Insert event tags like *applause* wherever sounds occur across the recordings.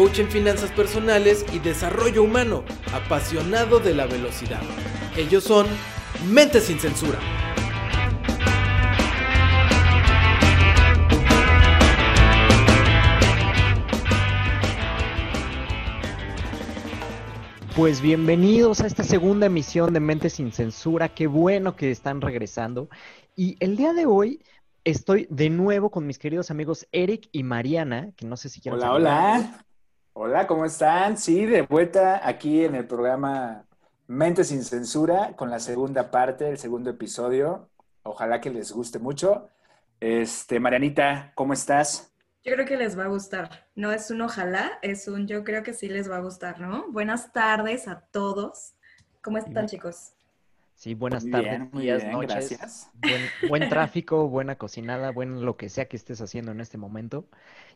coach en finanzas personales y desarrollo humano, apasionado de la velocidad. Ellos son Mente sin Censura. Pues bienvenidos a esta segunda emisión de Mente sin Censura. Qué bueno que están regresando. Y el día de hoy estoy de nuevo con mis queridos amigos Eric y Mariana, que no sé si quieren Hola, hola. Hola, ¿cómo están? Sí, de vuelta aquí en el programa Mente sin Censura con la segunda parte, el segundo episodio. Ojalá que les guste mucho. Este, Marianita, ¿cómo estás? Yo creo que les va a gustar. No es un ojalá, es un yo creo que sí les va a gustar, ¿no? Buenas tardes a todos. ¿Cómo están, chicos? Sí, buenas Muy tardes, bien, días, bien, noches. gracias. Buen, buen *laughs* tráfico, buena cocinada, buen lo que sea que estés haciendo en este momento.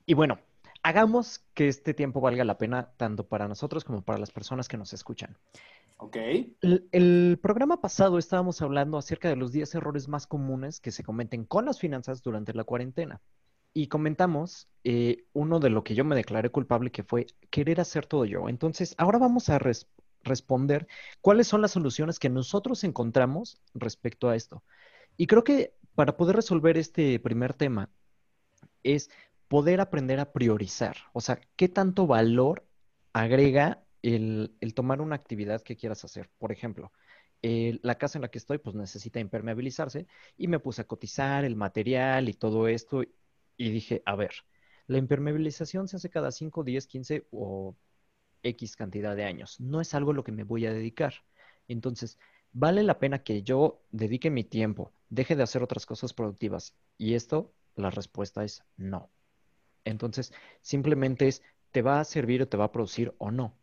Y bueno, hagamos que este tiempo valga la pena tanto para nosotros como para las personas que nos escuchan. Ok. El, el programa pasado estábamos hablando acerca de los 10 errores más comunes que se cometen con las finanzas durante la cuarentena. Y comentamos eh, uno de lo que yo me declaré culpable, que fue querer hacer todo yo. Entonces, ahora vamos a res- responder cuáles son las soluciones que nosotros encontramos respecto a esto. Y creo que para poder resolver este primer tema es poder aprender a priorizar. O sea, qué tanto valor agrega el, tomar una actividad que quieras hacer. Por ejemplo, la casa en la que estoy pues necesita impermeabilizarse y me puse a cotizar el material y todo esto y dije, a ver, la impermeabilización se hace cada 5, 10, 15 o X cantidad de años. No es algo a lo que me voy a dedicar. Entonces, ¿vale la pena que yo dedique mi tiempo, deje de hacer otras cosas productivas? Y esto, la respuesta es no. Entonces, simplemente es, ¿te va a servir o te va a producir o no?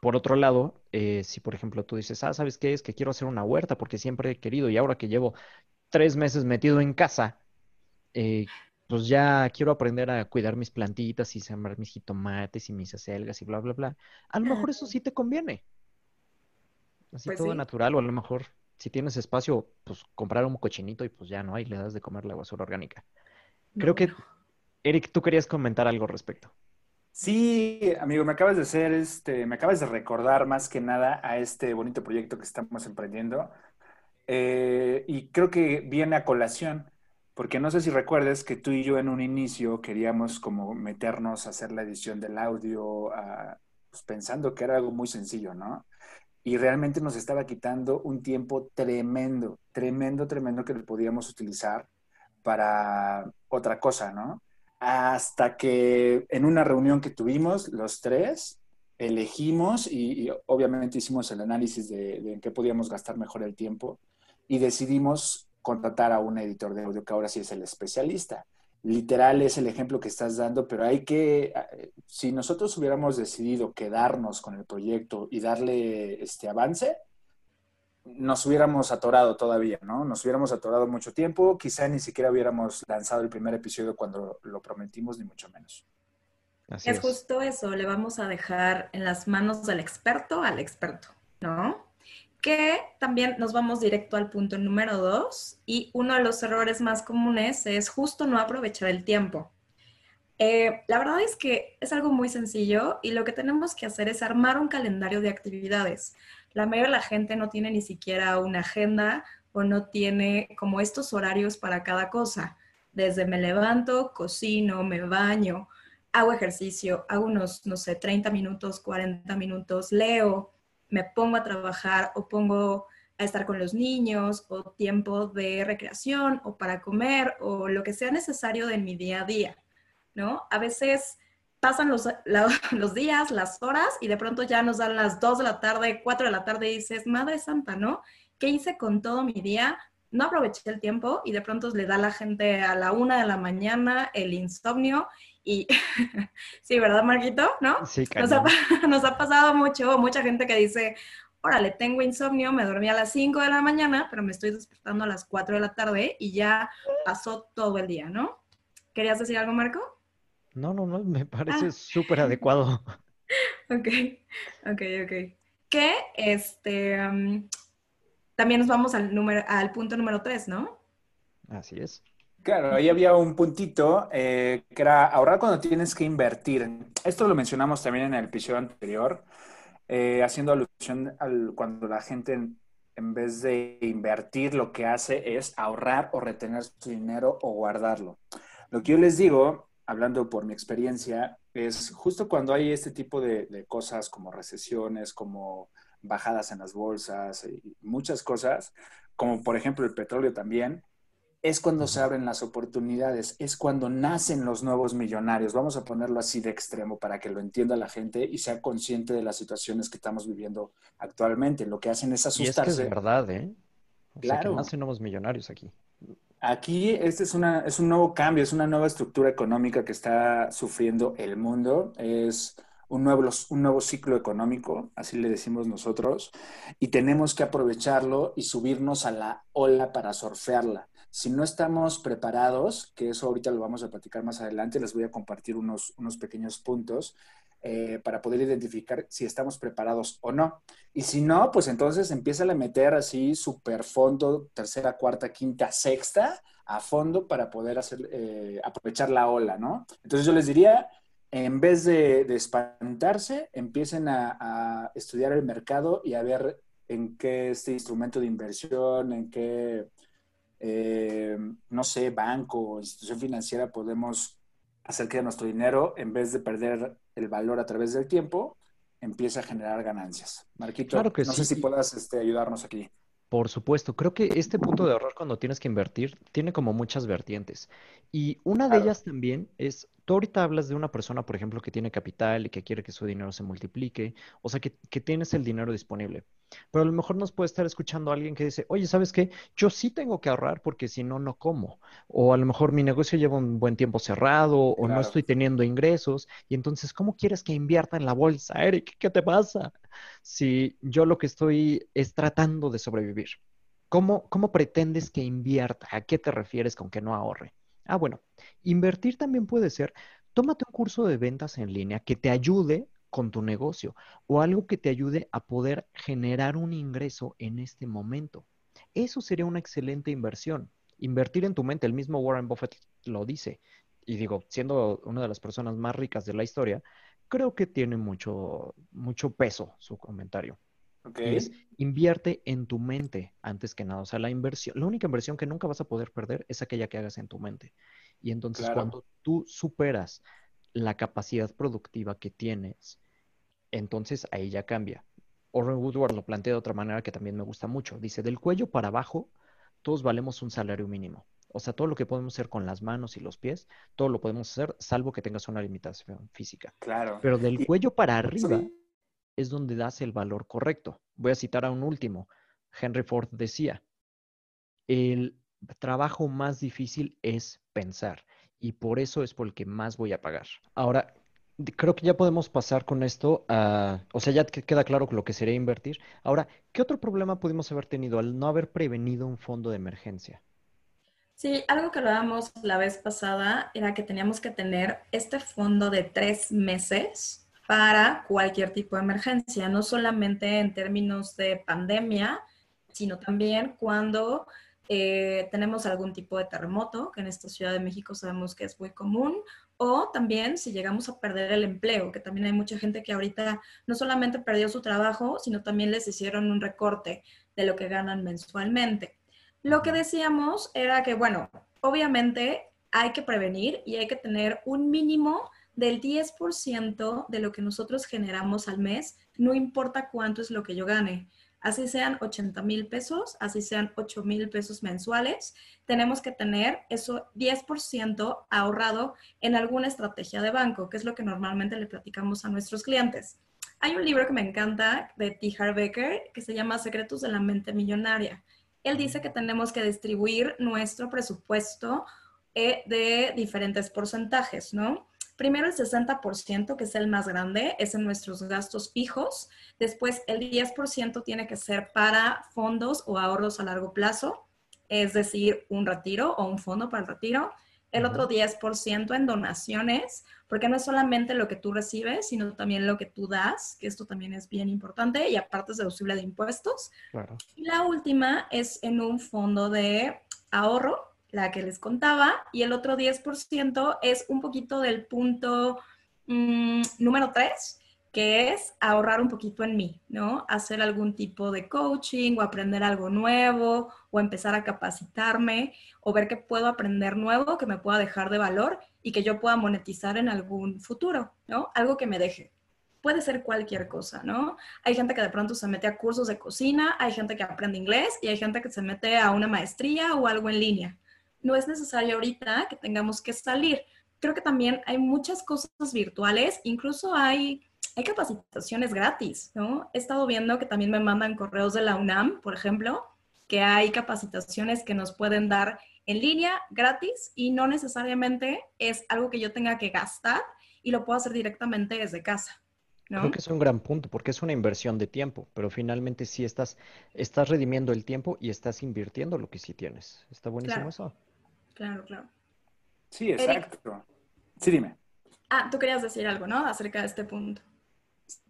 Por otro lado, eh, si por ejemplo tú dices, ah, ¿sabes qué es? Que quiero hacer una huerta porque siempre he querido y ahora que llevo tres meses metido en casa, eh, pues ya quiero aprender a cuidar mis plantitas y sembrar mis jitomates y mis acelgas y bla, bla, bla. A lo mejor eso sí te conviene. Así Pues todo sí. natural, o a lo mejor si tienes espacio, pues comprar un cochinito y pues ya no hay, le das de comer la basura orgánica. Creo No, que, no. Eric, tú querías comentar algo al respecto. Sí, amigo, me acabas de hacer este, me acabas de recordar más que nada a este bonito proyecto que estamos emprendiendo. Eh, y creo que viene a colación, porque no sé si recuerdes que tú y yo en un inicio queríamos como meternos a hacer la edición del audio, pues pensando que era algo muy sencillo, ¿no? Y realmente nos estaba quitando un tiempo tremendo, tremendo, tremendo que lo podíamos utilizar para otra cosa, ¿no? Hasta que en una reunión que tuvimos los tres, elegimos y, obviamente hicimos el análisis de, de en qué podíamos gastar mejor el tiempo y decidimos contratar a un editor de audio que ahora sí es el especialista. Literal es el ejemplo que estás dando, pero hay que, eh, si nosotros hubiéramos decidido quedarnos con el proyecto y darle este avance, nos hubiéramos atorado todavía, ¿no? Nos hubiéramos atorado mucho tiempo, quizá ni siquiera hubiéramos lanzado el primer episodio cuando lo prometimos, ni mucho menos. Así Es es. justo eso, le vamos a dejar en las manos del experto al experto, ¿no? Que también nos vamos directo al punto número dos y uno de los errores más comunes es justo no aprovechar el tiempo. Eh, la verdad es que es algo muy sencillo y lo que tenemos que hacer es armar un calendario de actividades. La mayoría de la gente no tiene ni siquiera una agenda o no tiene como estos horarios para cada cosa. Desde me levanto, cocino, me baño, hago ejercicio, hago unos, no sé, 30 minutos, 40 minutos, leo, me pongo a trabajar o pongo a estar con los niños o tiempo de recreación o para comer o lo que sea necesario de mi día a día, ¿no? A veces pasan los, *laughs* la- los días, las horas y de pronto ya nos dan las 2 de la tarde, 4 de la tarde y dices, Madre Santa, ¿no? ¿Qué hice con todo mi día? No aproveché el tiempo y de pronto le da a la gente a la una de la mañana el insomnio y *laughs* sí, ¿verdad, Marquito? ¿No? Sí, Nos ha, *laughs* nos ha pasado mucho, mucha gente que dice, órale, tengo insomnio, me dormí a las 5 de la mañana, pero me estoy despertando a las 4 de la tarde y ya pasó todo el día, ¿no? ¿Querías decir algo, Marco? No, no, no, me parece ah. súper adecuado. *laughs* ok, ok, ok. Que este, también nos vamos al, número, al punto número 3, ¿no? Así es. Claro, ahí había un puntito eh, que era ahorrar cuando tienes que invertir. Esto lo mencionamos también en el episodio anterior, eh, haciendo alusión al cuando la gente en, vez de invertir lo que hace es ahorrar o retener su dinero o guardarlo. Lo que yo les digo, hablando por mi experiencia, es justo cuando hay este tipo de, de cosas como recesiones, como bajadas en las bolsas y muchas cosas, como por ejemplo el petróleo también, es cuando se abren las oportunidades, es cuando nacen los nuevos millonarios. Vamos a ponerlo así de extremo para que lo entienda la gente y sea consciente de las situaciones que estamos viviendo actualmente. Lo que hacen es asustarse. Y es que es verdad, ¿eh? claro. nacen nuevos millonarios aquí. Aquí este es, una, es un nuevo cambio, es una nueva estructura económica que está sufriendo el mundo. Es un nuevo, un nuevo ciclo económico, así le decimos nosotros, y tenemos que aprovecharlo y subirnos a la ola para surfearla. Si no estamos preparados, que eso ahorita lo vamos a platicar más adelante, les voy a compartir unos, unos pequeños puntos eh, para poder identificar si estamos preparados o no. Y si no, pues entonces empieza a meter así super fondo, tercera, cuarta, quinta, sexta, a fondo para poder hacer, eh, aprovechar la ola, ¿no? Entonces yo les diría, en vez de, espantarse, empiecen a, estudiar el mercado y a ver en qué este instrumento de inversión, en qué eh, no sé, banco o institución financiera podemos hacer que nuestro dinero, en vez de perder el valor a través del tiempo, empiece a generar ganancias. Marquito, claro que no sé si puedas este, ayudarnos aquí. Por supuesto, creo que este punto de ahorrar cuando tienes que invertir tiene como muchas vertientes. Y una de ellas también es Tú ahorita hablas de una persona, por ejemplo, que tiene capital y que quiere que su dinero se multiplique, o sea, que, tienes el dinero disponible. Pero a lo mejor nos puede estar escuchando alguien que dice, oye, ¿sabes qué? Yo sí tengo que ahorrar porque si no, no como. O a lo mejor mi negocio lleva un buen tiempo cerrado o no estoy teniendo ingresos. Y entonces, ¿cómo quieres que invierta en la bolsa, Eric? ¿Qué te pasa? Si yo lo que estoy es tratando de sobrevivir. ¿Cómo, cómo pretendes que invierta? ¿A qué te refieres con que no ahorre? Ah, bueno, invertir también puede ser, tómate un curso de ventas en línea que te ayude con tu negocio o algo que te ayude a poder generar un ingreso en este momento. Eso sería una excelente inversión. Invertir en tu mente, el mismo Warren Buffett lo dice. Y digo, siendo una de las personas más ricas de la historia, creo que tiene mucho, mucho peso su comentario. Okay. es invierte en tu mente antes que nada. O sea, la inversión, la única inversión que nunca vas a poder perder es aquella que hagas en tu mente. Y entonces cuando tú superas la capacidad productiva que tienes, entonces ahí ya cambia. Orrin Woodward lo plantea de otra manera que también me gusta mucho. Dice, del cuello para abajo, todos valemos un salario mínimo. O sea, todo lo que podemos hacer con las manos y los pies, todo lo podemos hacer, salvo que tengas una limitación física. Claro. Pero del cuello para arriba, es donde das el valor correcto. Voy a citar a un último. Henry Ford decía, el trabajo más difícil es pensar y por eso es por el que más voy a pagar. Ahora, creo que ya podemos pasar con esto o sea, ya queda claro lo que sería invertir. Ahora, ¿qué otro problema pudimos haber tenido al no haber prevenido un fondo de emergencia? Sí, algo que hablábamos la vez pasada era que teníamos que tener este fondo de tres meses para cualquier tipo de emergencia, no solamente en términos de pandemia, sino también cuando eh, tenemos algún tipo de terremoto, que en esta Ciudad de México sabemos que es muy común, o también si llegamos a perder el empleo, que también hay mucha gente que ahorita no solamente perdió su trabajo, sino también les hicieron un recorte de lo que ganan mensualmente. Lo que decíamos era que, bueno, obviamente hay que prevenir y hay que tener un mínimo del 10% de lo que nosotros generamos al mes, no importa cuánto es lo que yo gane. Así sean 80 mil pesos, así sean 8 mil pesos mensuales, tenemos que tener eso 10% ahorrado en alguna estrategia de banco, que es lo que normalmente le platicamos a nuestros clientes. Hay un libro que me encanta de T. Harv Becker que se llama Secretos de la Mente Millonaria. Él dice que tenemos que distribuir nuestro presupuesto eh, de diferentes porcentajes, ¿no? Primero el 60%, que es el más grande, es en nuestros gastos fijos. Después el 10% tiene que ser para fondos o ahorros a largo plazo, es decir, un retiro o un fondo para el retiro. El otro 10% en donaciones, porque no es solamente lo que tú recibes, sino también lo que tú das, que esto también es bien importante y aparte es deducible de impuestos. Y la última es en un fondo de ahorro, la que les contaba, y el otro 10% es un poquito del punto mm, número 3, que es ahorrar un poquito en mí, ¿no? Hacer algún tipo de coaching o aprender algo nuevo o empezar a capacitarme o ver que puedo aprender nuevo que me pueda dejar de valor y que yo pueda monetizar en algún futuro, ¿no? Algo que me deje. Puede ser cualquier cosa, ¿no? Hay gente que de pronto se mete a cursos de cocina, hay gente que aprende inglés y hay gente que se mete a una maestría o algo en línea no es necesario ahorita que tengamos que salir. Creo que también hay muchas cosas virtuales, incluso hay, hay capacitaciones gratis, ¿no? He estado viendo que también me mandan correos de la UNAM, por ejemplo, que hay capacitaciones que nos pueden dar en línea gratis y no necesariamente es algo que yo tenga que gastar y lo puedo hacer directamente desde casa. ¿no? Creo que es un gran punto porque es una inversión de tiempo, pero finalmente sí estás, estás redimiendo el tiempo y estás invirtiendo lo que sí tienes. Está buenísimo eso. Claro, claro. Sí, exacto. Sí, dime. Ah, tú querías decir algo, ¿no? Acerca de este punto.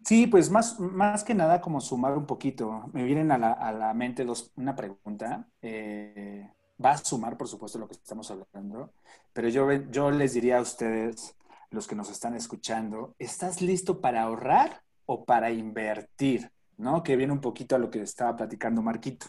Sí, pues más, más que nada como sumar un poquito. Me vienen a la, mente dos, una pregunta. Eh, va a sumar, por supuesto, lo que estamos hablando, pero yo, yo les diría a ustedes, los que nos están escuchando, ¿estás listo para ahorrar o para invertir? ¿No? Que viene un poquito a lo que estaba platicando Marquito.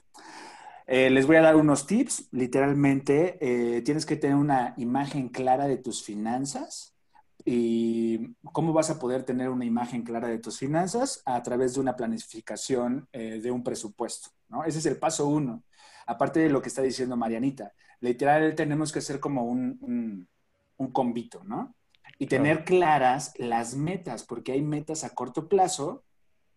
Eh, les voy a dar unos tips. Literalmente, eh, tienes que tener una imagen clara de tus finanzas. ¿Y cómo vas a poder tener una imagen clara de tus finanzas? A través de una planificación eh, de un presupuesto. ¿no? Ese es el paso uno. Aparte de lo que está diciendo Marianita, literal tenemos que hacer como un, un, un combito, ¿no? Y tener claras las metas, porque hay metas a corto plazo,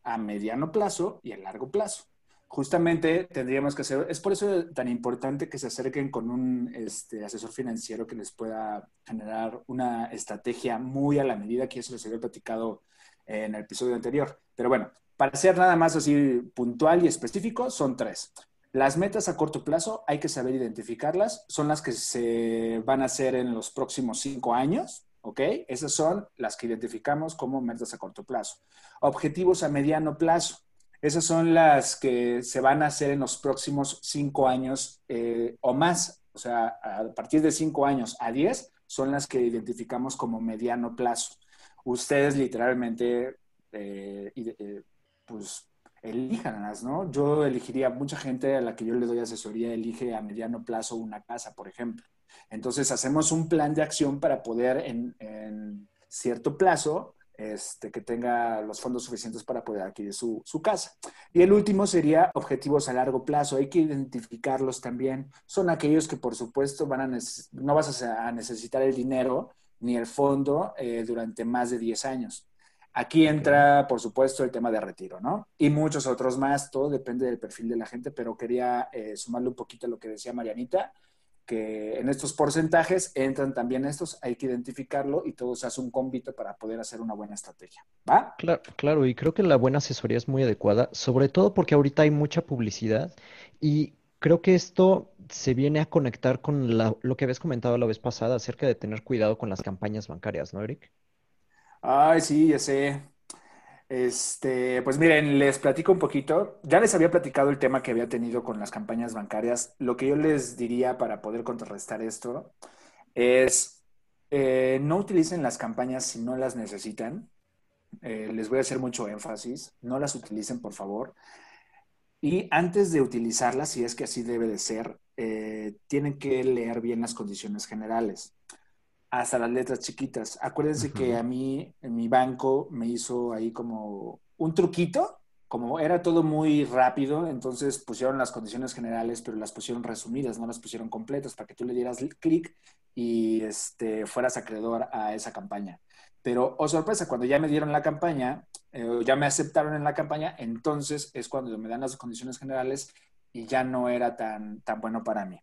a mediano plazo y a largo plazo justamente tendríamos que hacer, es por eso tan importante que se acerquen con un este, asesor financiero que les pueda generar una estrategia muy a la medida que eso les había platicado en el episodio anterior. Pero bueno, para ser nada más así puntual y específico, son tres. Las metas a corto plazo hay que saber identificarlas, son las que se van a hacer en los próximos cinco años, ¿ok? Esas son las que identificamos como metas a corto plazo. Objetivos a mediano plazo esas son las que se van a hacer en los próximos cinco años eh, o más. O sea, a partir de cinco años a diez son las que identificamos como mediano plazo. Ustedes literalmente, eh, eh, pues, elíjanlas, ¿no? Yo elegiría, mucha gente a la que yo le doy asesoría elige a mediano plazo una casa, por ejemplo. Entonces, hacemos un plan de acción para poder en, en cierto plazo este, que tenga los fondos suficientes para poder adquirir su, casa. Y el último sería objetivos a largo plazo. Hay que identificarlos también. Son aquellos que, por supuesto, van a no vas a, necesitar el dinero ni el fondo eh, durante más de 10 años. Aquí entra, por supuesto, el tema de retiro, ¿no? Y muchos otros más, todo depende del perfil de la gente, pero quería eh, sumarle un poquito a lo que decía Marianita que en estos porcentajes entran también estos, hay que identificarlo y todo se hace un convito para poder hacer una buena estrategia. ¿Va? Claro, claro, y creo que la buena asesoría es muy adecuada, sobre todo porque ahorita hay mucha publicidad y creo que esto se viene a conectar con lo que habías comentado la vez pasada acerca de tener cuidado con las campañas bancarias, ¿no, Eric? Ay, sí, ya sé. Este, pues miren, les platico un poquito. Ya les había platicado el tema que había tenido con las campañas bancarias. Lo que yo les diría para poder contrarrestar esto es eh, no utilicen las campañas si no las necesitan. Eh, les voy a hacer mucho énfasis. No las utilicen, por favor. Y antes de utilizarlas, si es que así debe de ser, eh, tienen que leer bien las condiciones generales hasta las letras chiquitas. Acuérdense que a mí, en mi banco, me hizo ahí como un truquito, como era todo muy rápido, entonces pusieron las condiciones generales, pero las pusieron resumidas, no las pusieron completas, para que tú le dieras clic y este, fueras acreedor a esa campaña. Pero, oh sorpresa, cuando ya me dieron la campaña, eh, ya me aceptaron en la campaña, entonces es cuando me dan las condiciones generales y ya no era tan, tan bueno para mí.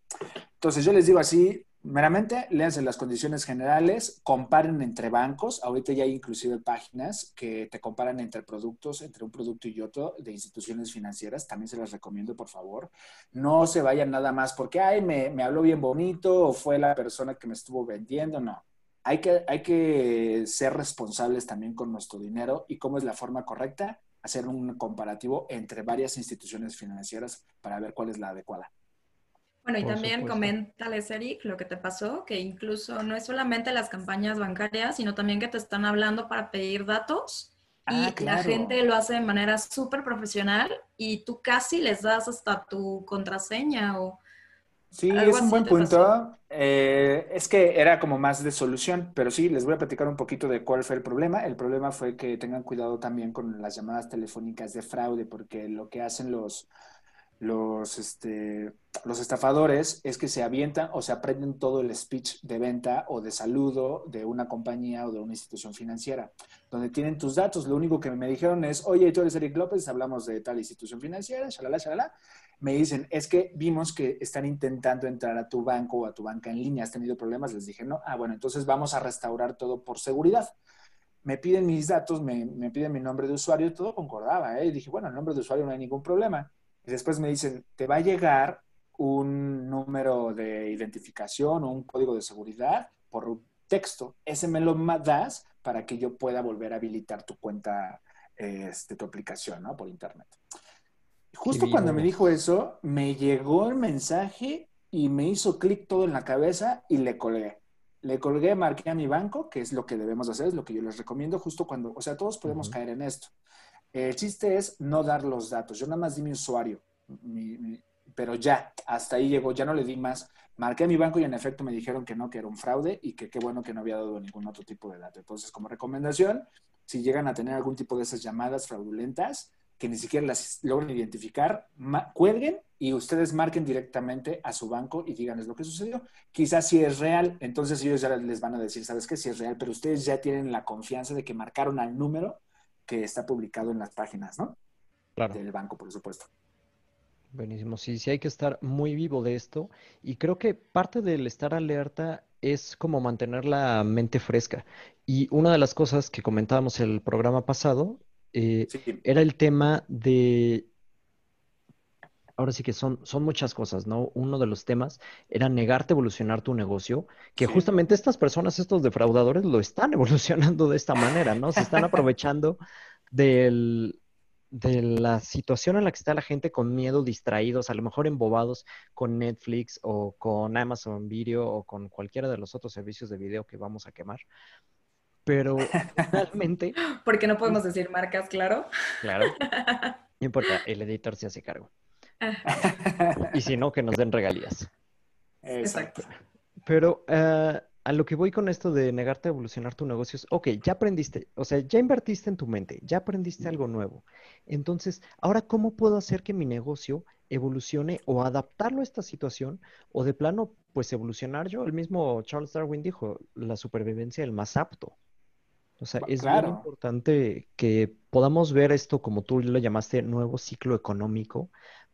Entonces yo les digo así, Meramente, léanse las condiciones generales, comparen entre bancos. Ahorita ya hay inclusive páginas que te comparan entre productos, entre un producto y otro de instituciones financieras. También se las recomiendo, por favor. No se vayan nada más porque, ay, me, me habló bien bonito o fue la persona que me estuvo vendiendo. No. Hay que, hay que ser responsables también con nuestro dinero y cómo es la forma correcta, hacer un comparativo entre varias instituciones financieras para ver cuál es la adecuada. Bueno, y también coméntales, Eric, lo que te pasó, que incluso no es solamente las campañas bancarias, sino también que te están hablando para pedir datos y ah, la gente lo hace de manera súper profesional y tú casi les das hasta tu contraseña o... Sí, es un buen punto. Eh, es que era como más de solución, pero sí, les voy a platicar un poquito de cuál fue el problema. El problema fue que tengan cuidado también con las llamadas telefónicas de fraude, porque lo que hacen los, los, este, los estafadores es que se avientan o se aprenden todo el speech de venta o de saludo de una compañía o de una institución financiera, donde tienen tus datos. Lo único que me dijeron es, oye, tú eres Eric López, hablamos de tal institución financiera, shalala, shalala. Me dicen, es que vimos que están intentando entrar a tu banco o a tu banca en línea, has tenido problemas. Les dije, no, ah, bueno, entonces vamos a restaurar todo por seguridad me piden mis datos, me, me, piden mi nombre de usuario, todo concordaba. ¿eh? Y dije, bueno, el nombre de usuario no hay ningún problema. Y después me dicen, te va a llegar un número de identificación o un código de seguridad por texto. Ese me lo das para que yo pueda volver a habilitar tu cuenta, este, tu aplicación, ¿no? Por internet. Justo cuando me dijo eso, me llegó el mensaje y me hizo clic todo en la cabeza y le colgué. Le colgué, marqué a mi banco, que es lo que debemos hacer, es lo que yo les recomiendo justo cuando, o sea, todos podemos caer en esto. El chiste es no dar los datos. Yo nada más di mi usuario, pero ya, hasta ahí llegó, ya no le di más. Marqué a mi banco y en efecto me dijeron que no, que era un fraude y que qué bueno que no había dado ningún otro tipo de dato. Entonces, como recomendación, si llegan a tener algún tipo de esas llamadas fraudulentas, que ni siquiera las logren identificar, cuelguen y ustedes marquen directamente a su banco y díganles lo que sucedió. Quizás si es real, entonces ellos ya les van a decir, ¿sabes qué? Si es real, pero ustedes ya tienen la confianza de que marcaron al número que está publicado en las páginas, ¿no? Claro. Del banco, por supuesto. Buenísimo, sí, sí hay que estar muy vivo de esto y creo que parte del estar alerta es como mantener la mente fresca. Y una de las cosas que comentábamos en el programa pasado eh, era el tema de ahora sí que son, son muchas cosas, ¿no? Uno de los temas era negarte a evolucionar tu negocio, que justamente estas personas, estos defraudadores, lo están *laughs* evolucionando de esta manera, ¿no? Se están aprovechando del, de la situación en la que está la gente con miedo, distraídos, a lo mejor embobados con Netflix o con Amazon Video o con cualquiera de los otros servicios de video que vamos a quemar. Pero realmente... *laughs* Porque no podemos decir marcas, claro. Claro. *laughs* No importa, el editor se hace cargo *laughs* y si no, que nos den regalías. Exacto. Pero uh, a lo que voy con esto de negarte a evolucionar tu negocio es, ok, ya aprendiste, o sea, ya invertiste en tu mente, ya aprendiste algo nuevo. Entonces, ahora, ¿cómo puedo hacer que mi negocio evolucione o adaptarlo a esta situación o de plano, pues evolucionar yo? El mismo Charles Darwin dijo, la supervivencia el más apto. O sea, es muy importante que podamos ver esto como tú lo llamaste, nuevo ciclo económico,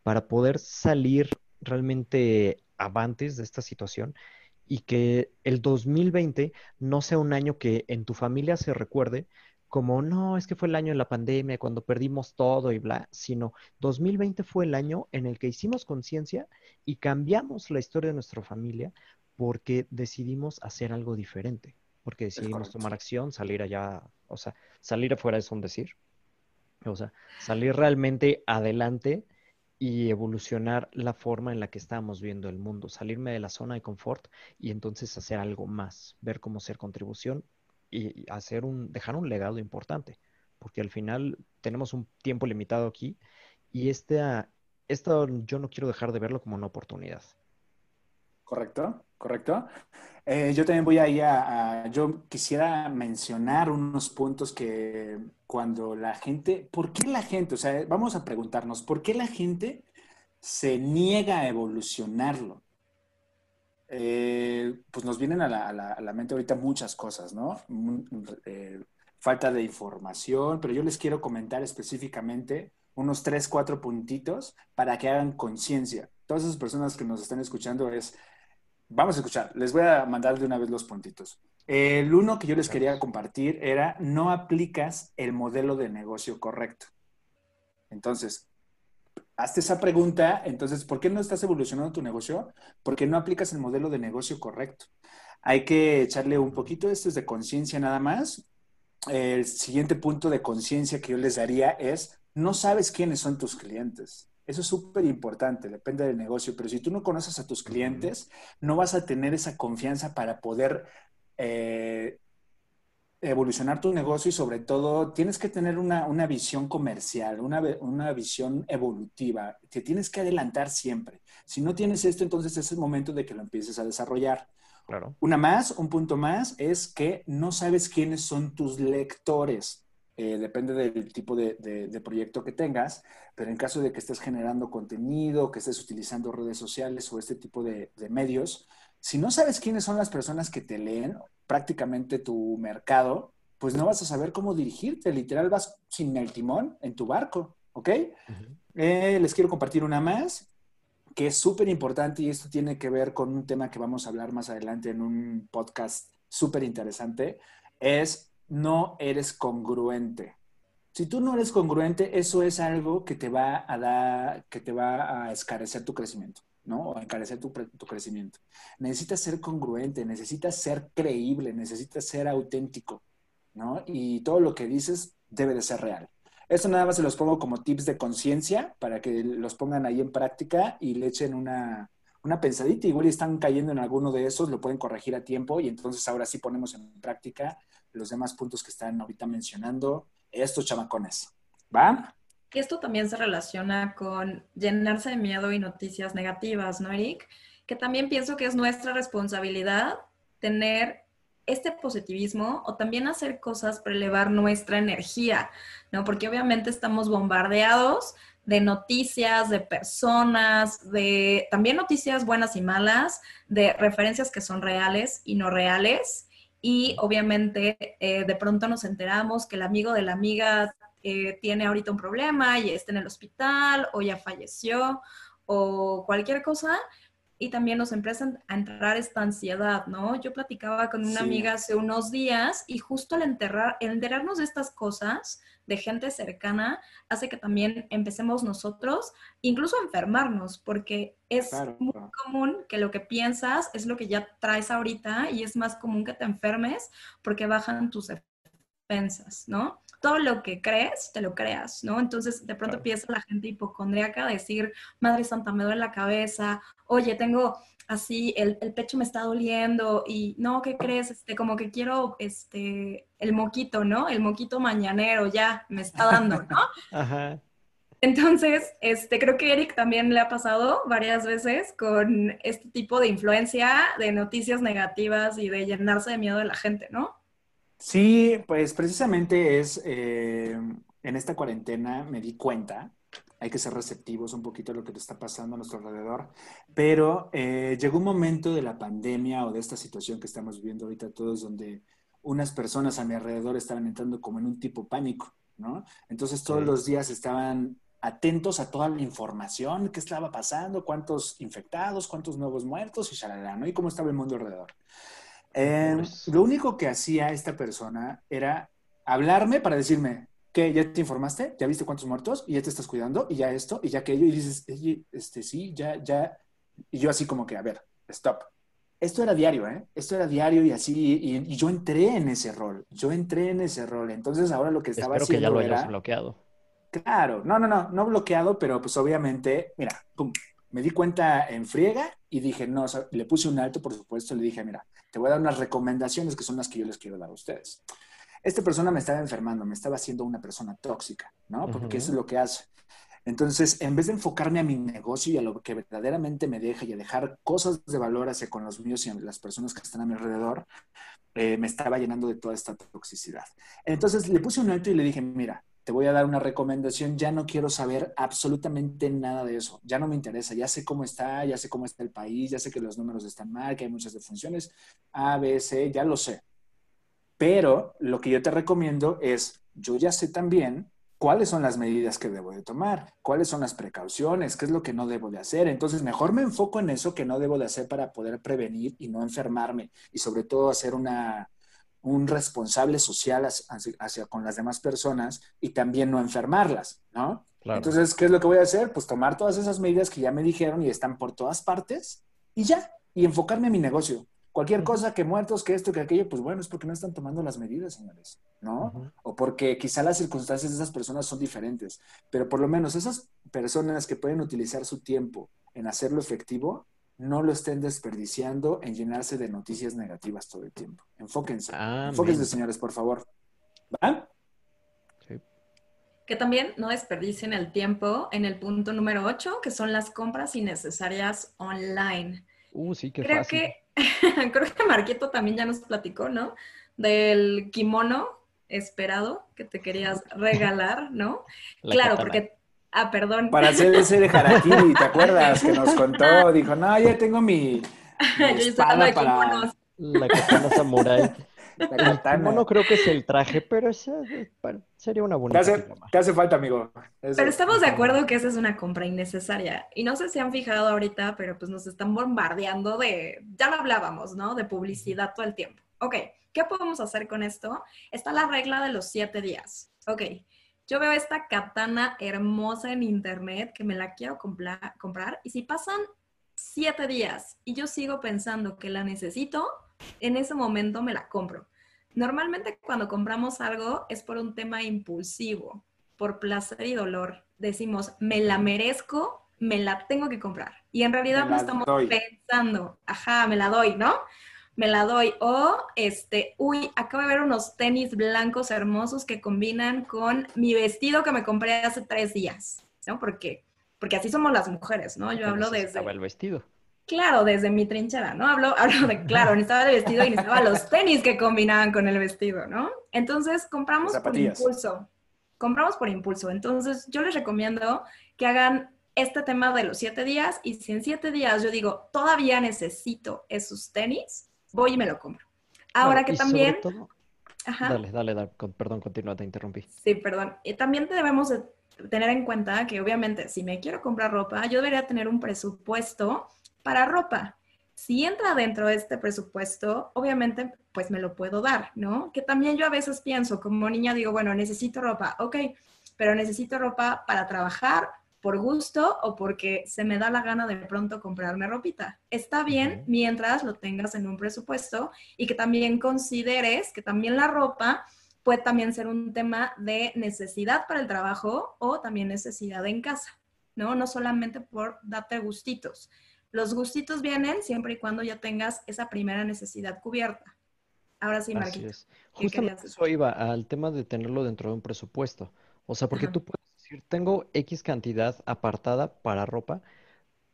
para poder salir realmente avantes de esta situación y que el 2020 no sea un año que en tu familia se recuerde como, no, es que fue el año de la pandemia, cuando perdimos todo y bla, sino 2020 fue el año en el que hicimos conciencia y cambiamos la historia de nuestra familia porque decidimos hacer algo diferente, porque decidimos tomar acción, salir allá, o sea, salir afuera es un decir, o sea, salir realmente adelante y evolucionar la forma en la que estamos viendo el mundo, salirme de la zona de confort y entonces hacer algo más, ver cómo hacer contribución y hacer un, dejar un legado importante, porque al final tenemos un tiempo limitado aquí y este, esto yo no quiero dejar de verlo como una oportunidad. Correcto, correcto. Eh, yo también voy ahí a, a, yo quisiera mencionar unos puntos que cuando la gente, ¿por qué la gente? O sea, vamos a preguntarnos, ¿por qué la gente se niega a evolucionarlo? Eh, pues nos vienen a la, a, la, mente ahorita muchas cosas, ¿no? Eh, falta de información, pero yo les quiero comentar específicamente unos tres, cuatro puntitos para que hagan conciencia. Todas esas personas que nos están escuchando es, vamos a escuchar. Les voy a mandar de una vez los puntitos. El uno que yo les quería compartir era, no aplicas el modelo de negocio correcto. Entonces, hazte esa pregunta, entonces, ¿por qué no estás evolucionando tu negocio? Porque no aplicas el modelo de negocio correcto. Hay que echarle un poquito, esto es de conciencia nada más. El siguiente punto de conciencia que yo les daría es, no sabes quiénes son tus clientes. Eso es súper importante, depende del negocio, pero si tú no conoces a tus clientes, no vas a tener esa confianza para poder eh, evolucionar tu negocio y sobre todo tienes que tener una, visión comercial, una, una, visión evolutiva. Te tienes que adelantar siempre. Si no tienes esto, entonces es el momento de que lo empieces a desarrollar. Claro. Una más, un punto más, es que no sabes quiénes son tus lectores. Eh, depende del tipo de, proyecto que tengas, pero en caso de que estés generando contenido, que estés utilizando redes sociales o este tipo de, medios, si no sabes quiénes son las personas que te leen, prácticamente tu mercado, pues no vas a saber cómo dirigirte. Literal, vas sin el timón en tu barco, ¿ok? Eh, les quiero compartir una más que es súper importante y esto tiene que ver con un tema que vamos a hablar más adelante en un podcast súper interesante, es no eres congruente. Si tú no eres congruente, eso es algo que te va a dar, que te va a escarecer tu crecimiento. ¿no? O encarecer tu, crecimiento. Necesitas ser congruente, necesitas ser creíble, necesitas ser auténtico, ¿no? Y todo lo que dices debe de ser real. Esto nada más se los pongo como tips de conciencia para que los pongan ahí en práctica y le echen una, una pensadita. Igual están cayendo en alguno de esos, lo pueden corregir a tiempo y entonces ahora sí ponemos en práctica los demás puntos que están ahorita mencionando estos chamacones. ¿Va? que esto también se relaciona con llenarse de miedo y noticias negativas, ¿no, Eric? Que también pienso que es nuestra responsabilidad tener este positivismo o también hacer cosas para elevar nuestra energía, ¿no? Porque obviamente estamos bombardeados de noticias, de personas, de también noticias buenas y malas, de referencias que son reales y no reales. Y obviamente eh, de pronto nos enteramos que el amigo de la amiga eh, tiene ahorita un problema y está en el hospital o ya falleció o cualquier cosa. Y también nos empiezan a entrar esta ansiedad, ¿no? Yo platicaba con una amiga hace unos días y justo al enterrar, enterarnos de estas cosas de gente cercana hace que también empecemos nosotros incluso a enfermarnos, porque es muy común que lo que piensas es lo que ya traes ahorita y es más común que te enfermes porque bajan tus defensas, ¿no? todo lo que crees, te lo creas, ¿no? Entonces, de pronto empieza la gente hipocondríaca a decir, Madre Santa, me duele la cabeza, oye, tengo así, el, pecho me está doliendo y no, ¿qué crees? Este, como que quiero, este, el moquito, ¿no? El moquito mañanero ya me está dando, ¿no? *laughs* Ajá. Entonces, este, creo que Eric también le ha pasado varias veces con este tipo de influencia de noticias negativas y de llenarse de miedo de la gente, ¿no? Sí, pues precisamente es, eh, en esta cuarentena me di cuenta, hay que ser receptivos un poquito a lo que te está pasando a nuestro alrededor, pero eh, llegó un momento de la pandemia o de esta situación que estamos viviendo ahorita todos, donde unas personas a mi alrededor estaban entrando como en un tipo pánico, ¿no? Entonces todos los días estaban atentos a toda la información, qué estaba pasando, cuántos infectados, cuántos nuevos muertos y shalala, ¿no? Y cómo estaba el mundo alrededor. Em, lo único que hacía esta persona era hablarme para decirme, que ¿Ya te informaste? ¿Ya viste cuántos muertos? ¿Y ya te estás cuidando? ¿Y ya esto? ¿Y ya aquello? Y dices, este, sí, ya, ya. Y yo así como que, a ver, stop. Esto era diario, ¿eh? Esto era diario y así, y, yo entré en ese rol, yo entré en ese rol. Entonces ahora lo que estaba Espero haciendo que ya lo hayas bloqueado. Claro, no, no, no, no bloqueado, pero pues obviamente, mira, pum, me di cuenta en friega y dije, no, le puse un alto, por supuesto, le dije, mira, te voy a dar unas recomendaciones que son las que yo les quiero dar a ustedes. Esta persona me estaba enfermando, me estaba haciendo una persona tóxica, ¿no? Porque eso es lo que hace. Entonces, en vez de enfocarme a mi negocio y a lo que verdaderamente me deja y a dejar cosas de valor hacia con los míos y las personas que están a mi alrededor, eh, me estaba llenando de toda esta toxicidad. Entonces, le puse un alto y le dije, mira, te voy a dar una recomendación, ya no quiero saber absolutamente nada de eso, ya no me interesa, ya sé cómo está, ya sé cómo está el país, ya sé que los números están mal, que hay muchas defunciones, A, B, C, ya lo sé. Pero lo que yo te recomiendo es, yo ya sé también cuáles son las medidas que debo de tomar, cuáles son las precauciones, qué es lo que no debo de hacer. Entonces, mejor me enfoco en eso que no debo de hacer para poder prevenir y no enfermarme y sobre todo hacer una, un responsable social hacia, con las demás personas y también no enfermarlas, ¿no? Entonces, ¿qué es lo que voy a hacer? Pues tomar todas esas medidas que ya me dijeron y están por todas partes y ya, y enfocarme en mi negocio. Cualquier cosa que muertos, que esto, que aquello, pues bueno, es porque no están tomando las medidas, señores, ¿no? O porque quizá las circunstancias de esas personas son diferentes, pero por lo menos esas personas que pueden utilizar su tiempo en hacerlo efectivo, no lo estén desperdiciando en llenarse de noticias negativas todo el tiempo. Enfóquense. Enfóquense, señores, por favor. ¿Va? Sí. Que también no desperdicien el tiempo en el punto número 8, que son las compras innecesarias online. Uh, sí, qué Creo fácil. que *laughs* creo que Marquito también ya nos platicó, ¿no? Del kimono esperado que te querías *laughs* regalar, ¿no? claro, porque Ah, perdón. Para hacer ese de Harakiri, ¿te *laughs* acuerdas? Que nos contó, dijo, no, ya tengo mi, espada para... La katana samurai. El kimono *laughs* creo que es el traje, pero ese, sería una buena. ¿Qué hace, ¿Qué hace, falta, amigo? pero estamos de acuerdo que esa es una compra innecesaria. Y no sé si han fijado ahorita, pero pues nos están bombardeando de, ya lo hablábamos, ¿no? De publicidad todo el tiempo. Ok, ¿qué podemos hacer con esto? Está la regla de los siete días. Ok, yo veo esta katana hermosa en internet que me la quiero comprar y si pasan siete días y yo sigo pensando que la necesito, en ese momento me la compro. Normalmente cuando compramos algo es por un tema impulsivo, por placer y dolor. Decimos, me la merezco, me la tengo que comprar. Y en realidad no estamos pensando, ajá, me la doy, ¿no? me la doy. O, este, uy, acabo de ver unos tenis blancos hermosos que combinan con mi vestido que me compré hace tres días, ¿no? Porque, porque así somos las mujeres, ¿no? Yo hablo desde... el vestido. Claro, desde mi trinchera, ¿no? Hablo, hablo de, claro, necesitaba el vestido y necesitaba los *laughs* tenis que combinaban con el vestido, ¿no? Entonces, compramos por impulso. Compramos por impulso. Entonces, yo les recomiendo que hagan este tema de los siete días y si en siete días yo digo, todavía necesito esos tenis, voy y me lo compro. Ahora que también... Dale, dale, dale, perdón, continúa, te interrumpí. Sí, perdón. Y también debemos tener en cuenta que obviamente si me quiero comprar ropa, yo debería tener un presupuesto para ropa. Si entra dentro de este presupuesto, obviamente pues me lo puedo dar, ¿no? Que también yo a veces pienso, como niña digo, bueno, necesito ropa, ok, pero necesito ropa para trabajar por gusto o porque se me da la gana de pronto comprarme ropita. Está bien mientras lo tengas en un presupuesto y que también consideres que también la ropa puede también ser un tema de necesidad para el trabajo o también necesidad en casa, ¿no? No solamente por darte gustitos. Los gustitos vienen siempre y cuando ya tengas esa primera necesidad cubierta. Ahora sí, Marquito. Justamente eso iba al tema de tenerlo dentro de un presupuesto. O sea, porque tú puedes tengo X cantidad apartada para ropa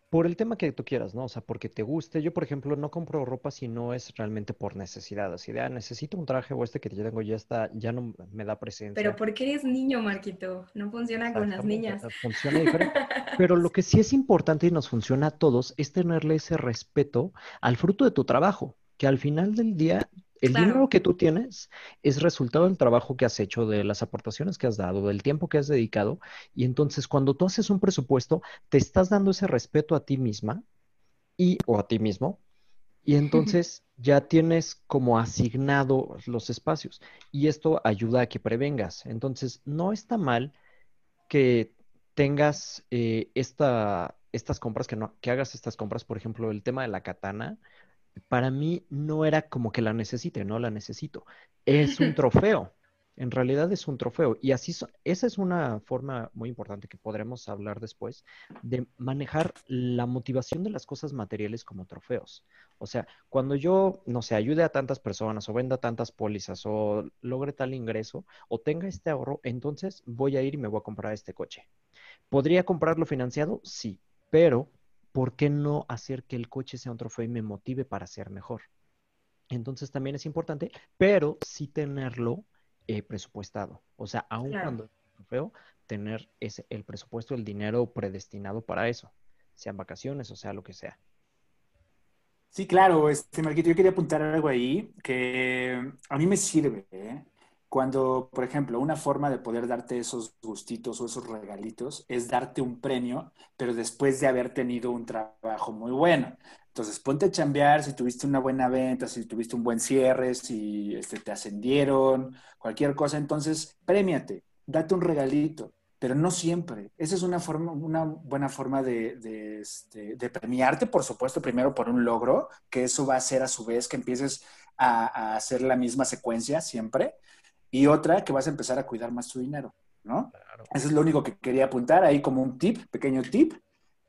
por el tema que tú quieras, ¿no? O sea, porque te guste. Yo, por ejemplo, no compro ropa si no es realmente por necesidad. Así de, ah, necesito un traje o este que yo tengo ya está, ya no me da presencia. Pero porque eres niño, Marquito. No funciona con las niñas. Funciona diferente. *laughs* Pero lo que sí es importante y nos funciona a todos es tenerle ese respeto al fruto de tu trabajo, que al final del día el dinero que tú tienes es resultado del trabajo que has hecho, de las aportaciones que has dado, del tiempo que has dedicado. Y entonces cuando tú haces un presupuesto, te estás dando ese respeto a ti misma y o a ti mismo. Y *laughs* entonces ya tienes como asignado los espacios. Y esto ayuda a que prevengas. Entonces, no está mal que tengas eh, esta, estas compras, que, no, que hagas estas compras, por ejemplo, el tema de la katana para mí no era como que la necesite, no la necesito. Es un *laughs* trofeo. En realidad es un trofeo. Y así, esa es una forma muy importante que podremos hablar después de manejar la motivación de las cosas materiales como trofeos. O sea, cuando yo, no sé, ayude a tantas personas o venda tantas pólizas o logre tal ingreso o tenga este ahorro, entonces voy a ir y me voy a comprar este coche. ¿Podría comprarlo financiado? Sí, pero ¿por qué no hacer que el coche sea un trofeo y me motive para ser mejor? Entonces también es importante, pero sí tenerlo eh, presupuestado. O sea, aun cuando es un trofeo, tener ese, el presupuesto, el dinero predestinado para eso, sean vacaciones o sea lo que sea. Sí, claro, este Marquito, yo quería apuntar algo ahí que a mí me sirve. ¿eh? Cuando, por ejemplo, una forma de poder darte esos gustitos o esos regalitos es darte un premio, pero después de haber tenido un trabajo muy bueno. Entonces, ponte a chambear si tuviste una buena venta, si tuviste un buen cierre, si este, te ascendieron, cualquier cosa. Entonces, premiate, date un regalito, pero no siempre. Esa es una, forma, una buena forma de, de, este, de premiarte, por supuesto, primero por un logro, que eso va a hacer a su vez que empieces a, a hacer la misma secuencia siempre y otra que vas a empezar a cuidar más tu dinero, ¿no? Eso es lo único que quería apuntar ahí como un tip, pequeño tip.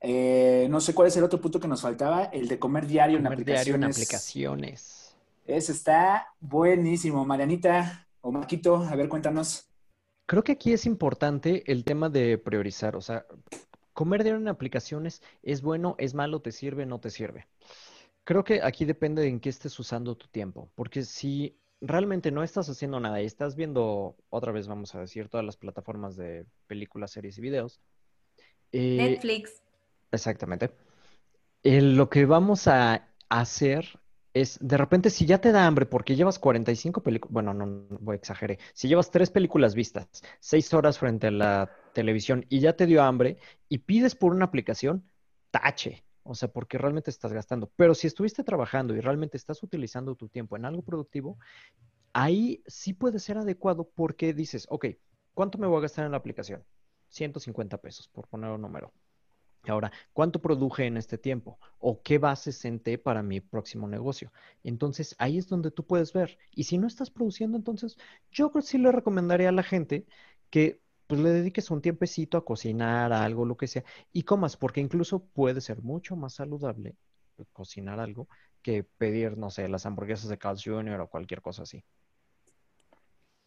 Eh, no sé cuál es el otro punto que nos faltaba, el de comer diario en aplicaciones. Diario en aplicaciones. Ese está buenísimo. Marianita o Marquito, a ver, cuéntanos. Creo que aquí es importante el tema de priorizar, o sea, comer diario en aplicaciones es bueno, es malo, te sirve, no te sirve. Creo que aquí depende de en qué estés usando tu tiempo, porque si realmente no estás haciendo nada y estás viendo, otra vez vamos a decir, todas las plataformas de películas, series y videos. Eh, Netflix. Exactamente. Eh, lo que vamos a hacer es, de repente, si ya te da hambre porque llevas 45 películas, bueno, no, no voy a exagerar, si llevas tres películas vistas, seis horas frente a la televisión y ya te dio hambre y pides por una aplicación, tache. O sea, porque realmente estás gastando. Pero si estuviste trabajando y realmente estás utilizando tu tiempo en algo productivo, ahí sí puede ser adecuado porque dices, ok, ¿cuánto me voy a gastar en la aplicación? 150 pesos, por poner un número. Ahora, ¿cuánto produje en este tiempo? ¿O qué base senté para mi próximo negocio? Entonces, ahí es donde tú puedes ver. Y si no estás produciendo, entonces yo creo que sí le recomendaría a la gente que pues le dediques un tiempecito a cocinar, a algo, lo que sea, y comas, porque incluso puede ser mucho más saludable cocinar algo que pedir, no sé, las hamburguesas de Carl Jr. o cualquier cosa así.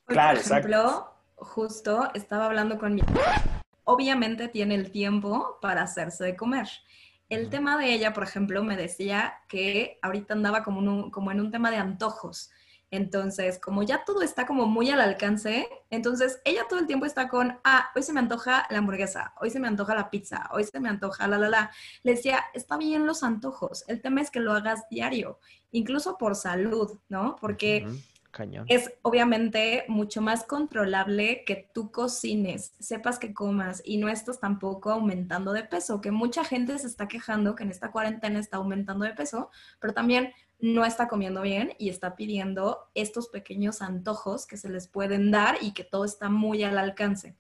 Claro, por ejemplo, justo estaba hablando con mi... Obviamente tiene el tiempo para hacerse de comer. El tema de ella, por ejemplo, me decía que ahorita andaba como, como en un tema de antojos. Entonces, como ya todo está como muy al alcance, entonces ella todo el tiempo está con, ah, hoy se me antoja la hamburguesa, hoy se me antoja la pizza, hoy se me antoja la, la, la. Le decía, está bien los antojos, el tema es que lo hagas diario, incluso por salud, ¿no? Porque... Es obviamente mucho más controlable que tú cocines, sepas que comas y no estás tampoco aumentando de peso, que mucha gente se está quejando que en esta cuarentena está aumentando de peso, pero también no está comiendo bien y está pidiendo estos pequeños antojos que se les pueden dar y que todo está muy al alcance.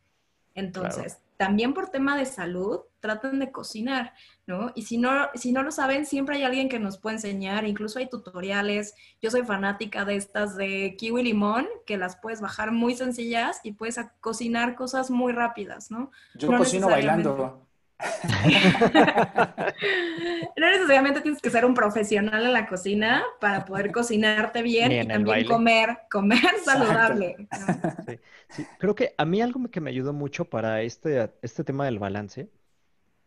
Entonces, también por tema de salud, traten de cocinar, ¿no? Y si no, si no lo saben, siempre hay alguien que nos puede enseñar, incluso hay tutoriales. Yo soy fanática de estas de kiwi limón, que las puedes bajar muy sencillas y puedes cocinar cosas muy rápidas, ¿no? Yo cocino bailando. No necesariamente tienes que ser un profesional en la cocina para poder cocinarte bien y también comer, comer saludable. Creo que a mí algo que me ayudó mucho para este, este tema del balance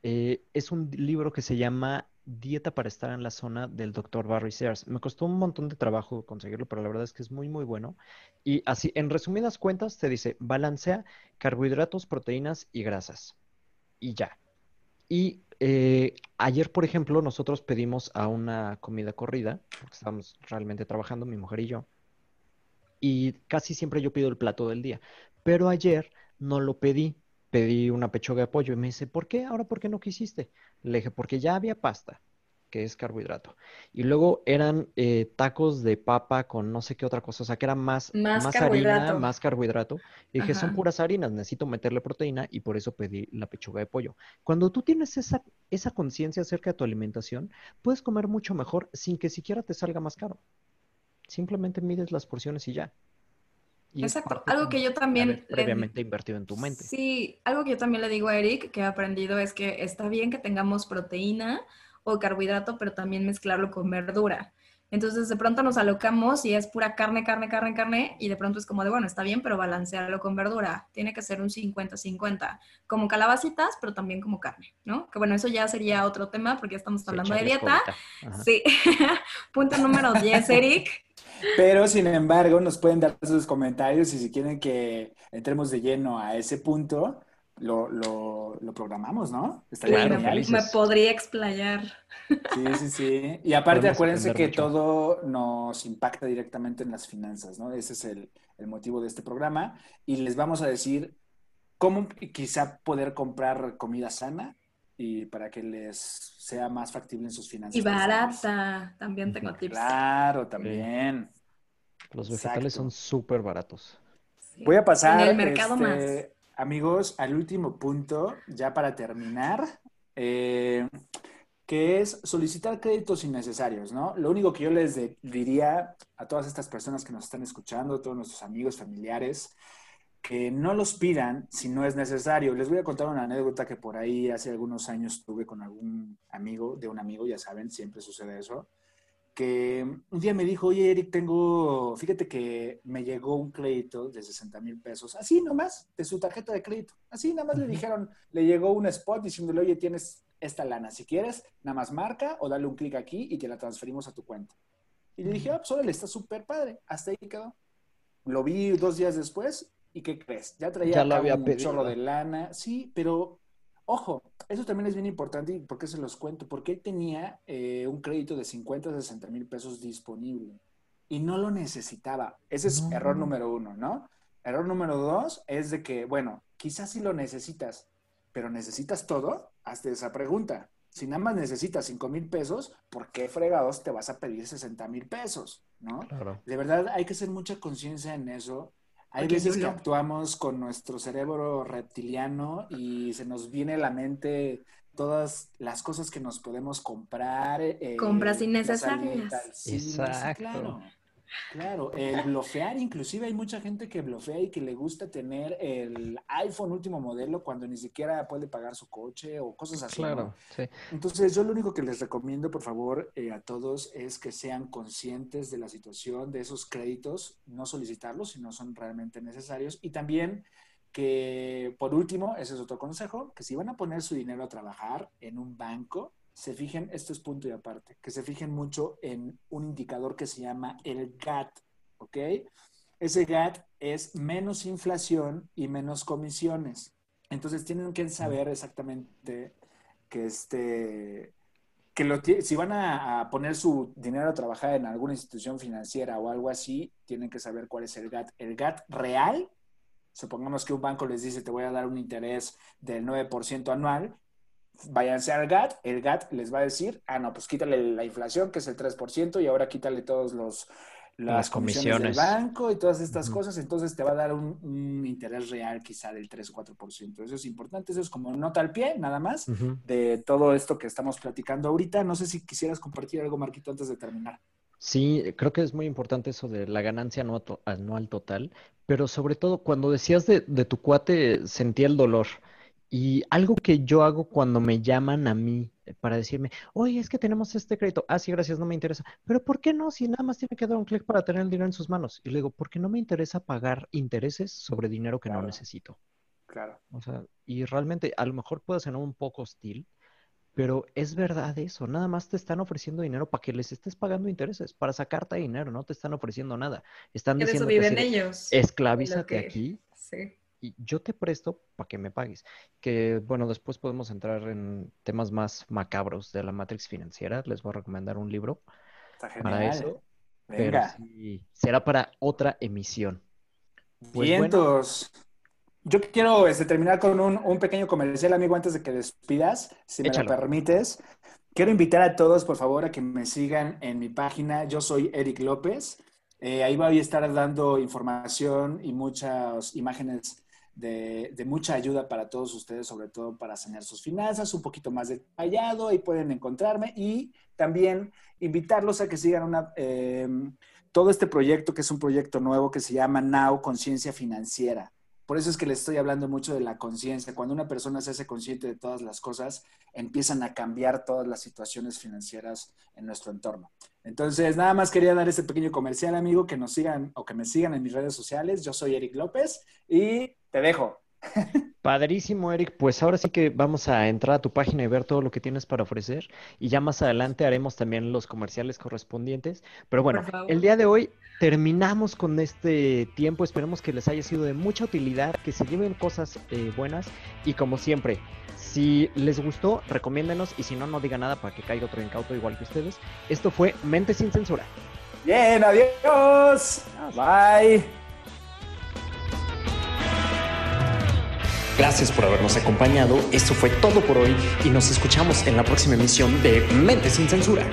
eh, es un libro que se llama Dieta para estar en la zona del doctor Barry Sears. Me costó un montón de trabajo conseguirlo, pero la verdad es que es muy, muy bueno. Y así, en resumidas cuentas, te dice, balancea carbohidratos, proteínas y grasas. Y ya. Y eh, ayer, por ejemplo, nosotros pedimos a una comida corrida, porque estábamos realmente trabajando, mi mujer y yo, y casi siempre yo pido el plato del día. Pero ayer no lo pedí, pedí una pechuga de pollo y me dice, ¿por qué? Ahora, ¿por qué no quisiste? Le dije, porque ya había pasta que es carbohidrato. Y luego eran eh, tacos de papa con no sé qué otra cosa, o sea, que era más, más, harina, más carbohidrato. Y dije, son puras harinas, necesito meterle proteína y por eso pedí la pechuga de pollo. Cuando tú tienes esa, esa conciencia acerca de tu alimentación, puedes comer mucho mejor sin que siquiera te salga más caro. Simplemente mides las porciones y ya. Exacto, algo que yo también... Previamente invertido en tu mente. Sí, algo que yo también le digo a Eric, que he aprendido, es que está bien que tengamos proteína, o carbohidrato, pero también mezclarlo con verdura. Entonces de pronto nos alocamos y es pura carne, carne, carne, carne y de pronto es como de, bueno, está bien, pero balancearlo con verdura. Tiene que ser un 50-50, como calabacitas, pero también como carne, ¿no? Que bueno, eso ya sería otro tema porque ya estamos hablando de dieta. Sí. *laughs* Punto número 10, Eric. Pero sin embargo, nos pueden dar sus comentarios y si quieren que entremos de lleno a ese punto, lo, lo, lo programamos, ¿no? Estaría claro, me, me, podría explayar. Sí, sí, sí. Y aparte acuérdense que todo nos impacta directamente en las finanzas, ¿no? Ese es el, el motivo de este programa. Y les vamos a decir cómo quizá poder comprar comida sana y para que les sea más factible en sus finanzas. Y barata, también tengo tips. Claro, también. Los vegetales son súper baratos. Voy a pasar, en el mercado este, amigos, al último punto, ya para terminar, eh, que es solicitar créditos innecesarios, ¿no? Lo único que yo les diría a todas estas personas que nos están escuchando, todos nuestros amigos, familiares, que no los pidan si no es necesario. Les voy a contar una anécdota que por ahí hace algunos años tuve con algún amigo, de un amigo, ya saben, siempre sucede eso, que un día me dijo, oye Eric, tengo, fíjate que me llegó un crédito de 60 mil pesos, así nomás, de su tarjeta de crédito. Así nomás le dijeron, le llegó un spot diciéndole, oye, tienes esta lana, si quieres, nada más marca o dale un clic aquí y te la transferimos a tu cuenta. Y le dije, ah, pues órale, está súper padre. Hasta ahí quedó. Lo vi dos días después ¿Y qué crees? Ya traía un chorro de lana. Sí, pero ojo, eso también es bien importante y por qué se los cuento. Porque él tenía eh, un crédito de 50 a 60 mil pesos disponible y no lo necesitaba. Ese es error número uno, ¿no? Error número dos es de que, bueno, quizás sí lo necesitas, pero ¿necesitas todo? Hazte esa pregunta. Si nada más necesitas 5 mil pesos, ¿por qué fregados te vas a pedir 60 mil pesos? ¿No? De verdad hay que hacer mucha conciencia en eso hay veces que actuamos con nuestro cerebro reptiliano y se nos viene a la mente todas las cosas que nos podemos comprar. Eh, Compras innecesarias. Exacto. Claro, el blofear, inclusive hay mucha gente que blofea y que le gusta tener el iPhone último modelo cuando ni siquiera puede pagar su coche o cosas así. Claro, sí. Entonces, yo lo único que les recomiendo, por favor, eh, a todos es que sean conscientes de la situación de esos créditos, no solicitarlos si no son realmente necesarios. Y también que, por último, ese es otro consejo, que si van a poner su dinero a trabajar en un banco, se fijen, esto es punto y aparte, que se fijen mucho en un indicador que se llama el GAT, ¿ok? Ese GAT es menos inflación y menos comisiones. Entonces tienen que saber exactamente que este, que lo, si van a, poner su dinero a trabajar en alguna institución financiera o algo así, tienen que saber cuál es el GAT. El GAT real, supongamos que un banco les dice te voy a dar un interés del 9% anual, váyanse al GAT, el GAT les va a decir, ah, no, pues quítale la inflación, que es el 3%, y ahora quítale todos los las, comisiones, del banco y todas estas cosas, entonces te va a dar un, interés real quizá del 3 o 4%. Eso es importante, eso es como nota al pie, nada más, de todo esto que estamos platicando ahorita. No sé si quisieras compartir algo, Marquito, antes de terminar. Sí, creo que es muy importante eso de la ganancia anual total, pero sobre todo cuando decías de, de tu cuate, sentía el dolor. Y algo que yo hago cuando me llaman a mí eh, para decirme, oye, es que tenemos este crédito. Ah, sí, gracias, no me interesa. Pero ¿por qué no? Si nada más tiene que dar un clic para tener el dinero en sus manos. Y le digo, porque no me interesa pagar intereses sobre dinero que no necesito. Claro. O sea, y realmente a lo mejor puede ser un poco hostil, pero es verdad eso. Nada más te están ofreciendo dinero para que les estés pagando intereses, para sacarte dinero. No te están ofreciendo nada. Están diciendo eso viven ellos. Esclavízate aquí. Sí y yo te presto para que me pagues. Que bueno, después podemos entrar en temas más macabros de la Matrix financiera. Les voy a recomendar un libro para eso. Venga. será para otra emisión. Pues Vientos. Yo quiero este, terminar con un, pequeño comercial, amigo, antes de que despidas, si me lo permites. Quiero invitar a todos, por favor, a que me sigan en mi página. Yo soy Eric López. Eh, ahí voy a estar dando información y muchas imágenes de, mucha ayuda para todos ustedes, sobre todo para sanear sus finanzas, un poquito más detallado, ahí pueden encontrarme y también invitarlos a que sigan una, em, todo este proyecto, que es un proyecto nuevo que se llama Now Conciencia Financiera. Por eso es que les estoy hablando mucho de la conciencia. Cuando una persona se hace consciente de todas las cosas, empiezan a cambiar todas las situaciones financieras en nuestro entorno. Entonces, nada más quería dar ese pequeño comercial, amigo, que nos sigan o que me sigan en mis redes sociales. Yo soy Eric López y te dejo. Padrísimo, Eric. Pues ahora sí que vamos a entrar a tu página y ver todo lo que tienes para ofrecer. Y ya más adelante haremos también los comerciales correspondientes. Pero bueno, el día de hoy terminamos con este tiempo. Esperemos que les haya sido de mucha utilidad, que se lleven cosas eh, buenas. Y como siempre, si les gustó, recomiéndenos. Y si no, no digan nada para que caiga otro incauto igual que ustedes. Esto fue Mente sin Censura. Bien, adiós. Bye. Gracias por habernos acompañado. Esto fue todo por hoy y nos escuchamos en la próxima emisión de Mente sin Censura.